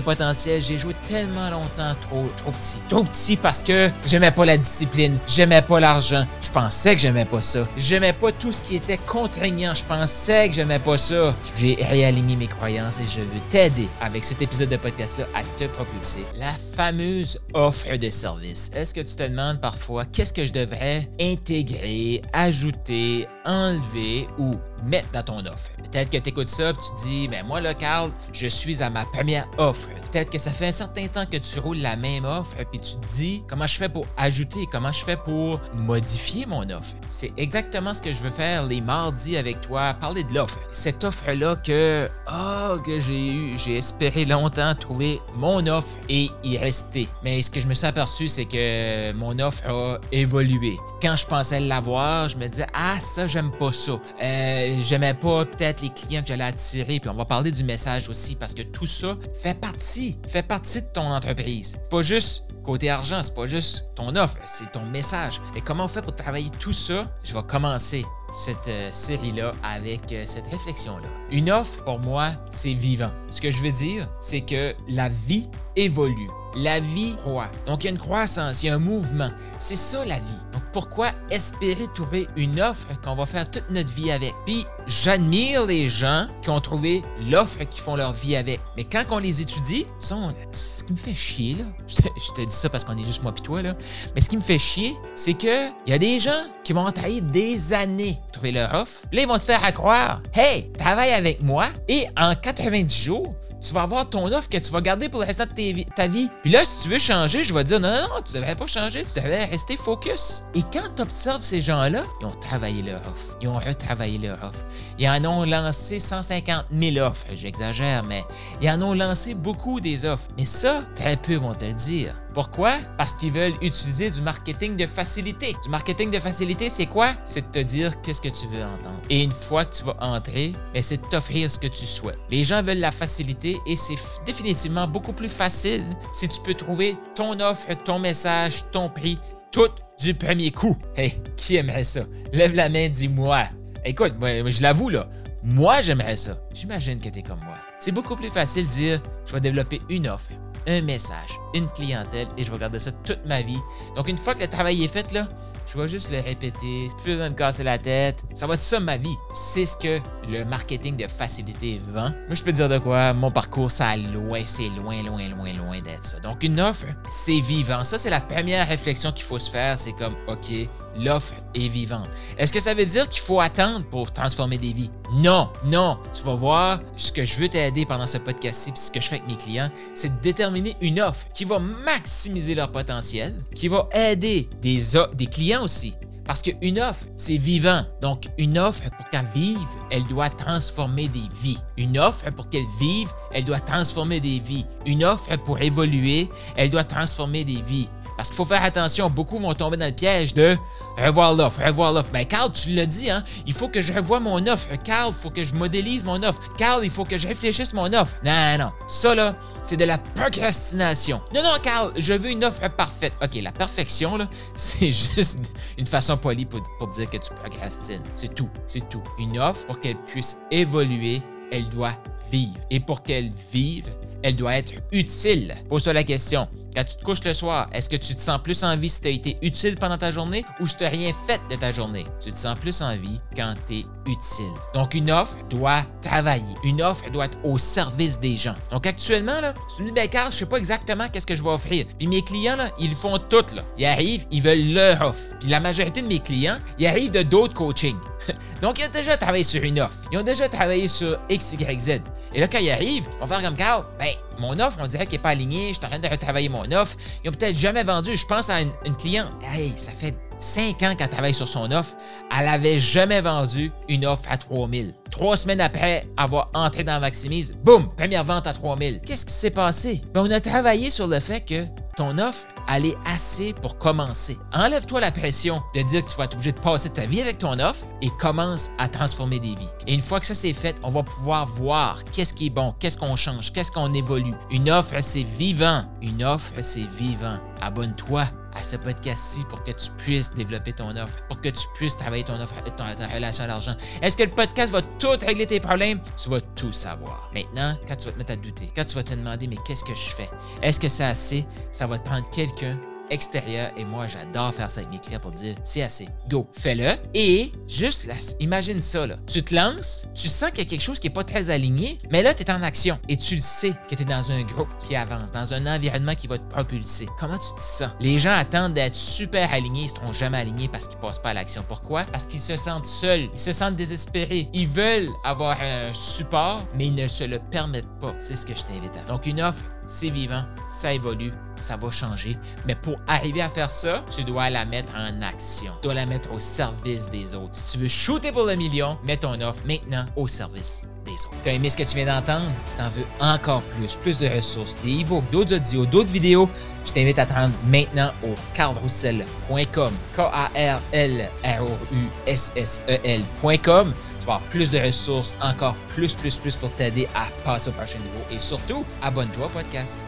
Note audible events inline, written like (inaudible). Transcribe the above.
potentiel. J'ai joué tellement longtemps trop, trop petit. Trop petit parce que j'aimais pas la discipline, j'aimais pas l'argent. Je pensais que j'aimais pas ça. J'aimais pas tout ce qui était contraignant. Je pensais que j'aimais pas ça. J'ai réaligné mes croyances et je veux t'aider avec cet épisode de podcast-là à te propulser. La fameuse offre de service. Est-ce que tu te demandes parfois qu'est-ce que je devrais intégrer, ajouter, enlever ou mettre dans ton offre. Peut-être que tu écoutes ça et tu dis, mais moi, là, Carl, je suis à ma première offre. Peut-être que ça fait un certain temps que tu roules la même offre puis tu te dis, comment je fais pour ajouter, comment je fais pour modifier mon offre? C'est exactement ce que je veux faire les mardis avec toi, parler de l'offre. Cette offre-là que, oh, que j'ai eu, j'ai espéré longtemps trouver mon offre et y rester. Mais ce que je me suis aperçu, c'est que mon offre a évolué. Quand je pensais l'avoir, je me disais, ah, ça, j'aime pas ça. Euh, j'aimais pas peut-être les clients que j'allais attirer. Puis on va parler du message aussi parce que tout ça fait partie, fait partie de ton entreprise. Pas juste côté argent, c'est pas juste ton offre, c'est ton message. Et comment on fait pour travailler tout ça? Je vais commencer cette euh, série-là avec euh, cette réflexion-là. Une offre, pour moi, c'est vivant. Ce que je veux dire, c'est que la vie évolue. La vie croît. Donc, il y a une croissance, il y a un mouvement. C'est ça la vie. Pourquoi espérer trouver une offre qu'on va faire toute notre vie avec? Puis, j'admire les gens qui ont trouvé l'offre qui font leur vie avec. Mais quand on les étudie, ce qui me fait chier, là, (laughs) je te, dis ça parce qu'on est juste moi et toi, là, mais ce qui me fait chier, c'est que il y a des gens qui vont travailler des années pour trouver leur offre. Là, ils vont te faire croire, hey, travaille avec moi et en 90 jours, tu vas avoir ton offre que tu vas garder pour le restant de ta vie. Puis là, si tu veux changer, je vais dire non, non, non, tu devrais pas changer, tu devrais rester focus. Et quand tu observes ces gens-là, ils ont travaillé leur offre. Ils ont retravaillé leur offre. Ils en ont lancé 150 000 offres. J'exagère, mais ils en ont lancé beaucoup des offres. Mais ça, très peu vont te dire. Pourquoi? Parce qu'ils veulent utiliser du marketing de facilité. Du marketing de facilité, c'est quoi? C'est de te dire qu'est-ce que tu veux entendre. Et une fois que tu vas entrer, ben, c'est de t'offrir ce que tu souhaites. Les gens veulent la facilité et c'est définitivement beaucoup plus facile si tu peux trouver ton offre, ton message, ton prix, tout du premier coup. Hey, qui aimerait ça? Lève la main, dis-moi. Écoute, moi, je l'avoue là, moi j'aimerais ça. J'imagine que tu es comme moi. C'est beaucoup plus facile de dire, je vais développer une offre, un message, une clientèle et je vais garder ça toute ma vie. Donc, une fois que le travail est fait, là, je vais juste le répéter, plus besoin de casser la tête. Ça va être ça ma vie. C'est ce que le marketing de facilité vend. Moi, je peux te dire de quoi, mon parcours, ça loin, c'est loin, loin, loin, loin d'être ça. Donc, une offre, c'est vivant. Ça, c'est la première réflexion qu'il faut se faire. C'est comme, OK, l'offre est vivante. Est-ce que ça veut dire qu'il faut attendre pour transformer des vies? Non, non. Tu vas voir, ce que je veux t'aider pendant ce podcast-ci, ce que je fais avec mes clients, c'est de déterminer une offre qui va maximiser leur potentiel, qui va aider des, des clients aussi. Parce qu'une offre, c'est vivant. Donc, une offre, pour qu'elle vive, elle doit transformer des vies. Une offre, pour qu'elle vive, elle doit transformer des vies. Une offre, pour évoluer, elle doit transformer des vies. Parce qu'il faut faire attention, beaucoup vont tomber dans le piège de revoir l'offre, revoir l'offre. Ben, Carl, tu l'as dit, hein? Il faut que je revoie mon offre. Carl, il faut que je modélise mon offre. Carl, il faut que je réfléchisse mon offre. Non, non. Ça, là, c'est de la procrastination. Non, non, Carl, je veux une offre parfaite. OK, la perfection, là, (laughs) c'est juste une façon polie pour, pour dire que tu procrastines. C'est tout. C'est tout. Une offre, pour qu'elle puisse évoluer, elle doit vivre. Et pour qu'elle vive, elle doit être utile. Pose-toi la question. Quand tu te couches le soir, est-ce que tu te sens plus en vie si tu as été utile pendant ta journée ou si tu n'as rien fait de ta journée? Tu te sens plus en vie quand tu es utile. Donc, une offre doit travailler. Une offre doit être au service des gens. Donc, actuellement, là, tu me dis, ben, Carl, je sais pas exactement qu'est-ce que je vais offrir. Puis mes clients, là, ils font tout, là. Ils arrivent, ils veulent leur offre. Puis la majorité de mes clients, ils arrivent de d'autres coachings. (laughs) Donc, ils ont déjà travaillé sur une offre. Ils ont déjà travaillé sur X, Y, Z. Et là, quand ils arrivent, ils vont faire comme Carl, ben, mon offre, on dirait qu'elle n'est pas alignée, je suis en train de retravailler mon offre. Ils n'ont peut-être jamais vendu. Je pense à une, cliente. Hey, ça fait cinq ans qu'elle travaille sur son offre, elle avait jamais vendu une offre à 3000. Trois semaines après avoir entré dans Maximise, boum, première vente à 3000. Qu'est-ce qui s'est passé? Ben, on a travaillé sur le fait que ton offre, elle est assez pour commencer. Enlève-toi la pression de dire que tu vas être obligé de passer ta vie avec ton offre et commence à transformer des vies. Et une fois que ça c'est fait, on va pouvoir voir qu'est-ce qui est bon, qu'est-ce qu'on change, qu'est-ce qu'on évolue. Une offre, c'est vivant. Une offre, c'est vivant. Abonne-toi à ce podcast-ci pour que tu puisses développer ton offre, pour que tu puisses travailler ton offre, ton, ta relation à l'argent. Est-ce que le podcast va tout régler tes problèmes? Tu vas tout savoir. Maintenant, quand tu vas te mettre à douter, quand tu vas te demander, mais qu'est-ce que je fais? Est-ce que c'est assez? Ça va te prendre quelqu'un extérieur et moi j'adore faire ça avec mes clients pour dire c'est assez, go, fais-le et juste là, imagine ça là, tu te lances, tu sens qu'il y a quelque chose qui est pas très aligné, mais là tu es en action et tu le sais que tu es dans un groupe qui avance, dans un environnement qui va te propulser. Comment tu te sens? Les gens attendent d'être super alignés, ils seront jamais alignés parce qu'ils passent pas à l'action. Pourquoi? Parce qu'ils se sentent seuls, ils se sentent désespérés, ils veulent avoir un support mais ils ne se le permettent pas. C'est ce que je t'invite à faire. Donc une offre c'est vivant, ça évolue, ça va changer. Mais pour arriver à faire ça, tu dois la mettre en action. Tu dois la mettre au service des autres. Si tu veux shooter pour le million, mets ton offre maintenant au service des autres. Tu as aimé ce que tu viens d'entendre? Tu en veux encore plus, plus de ressources, des e-books, d'autres audios, d'autres vidéos? Je t'invite à te rendre maintenant au carrousel.com. K-A-R-L-R-O-U-S-S-E-L.com plus de ressources, encore plus, plus, plus pour t'aider à passer au prochain niveau. Et surtout, abonne-toi au podcast.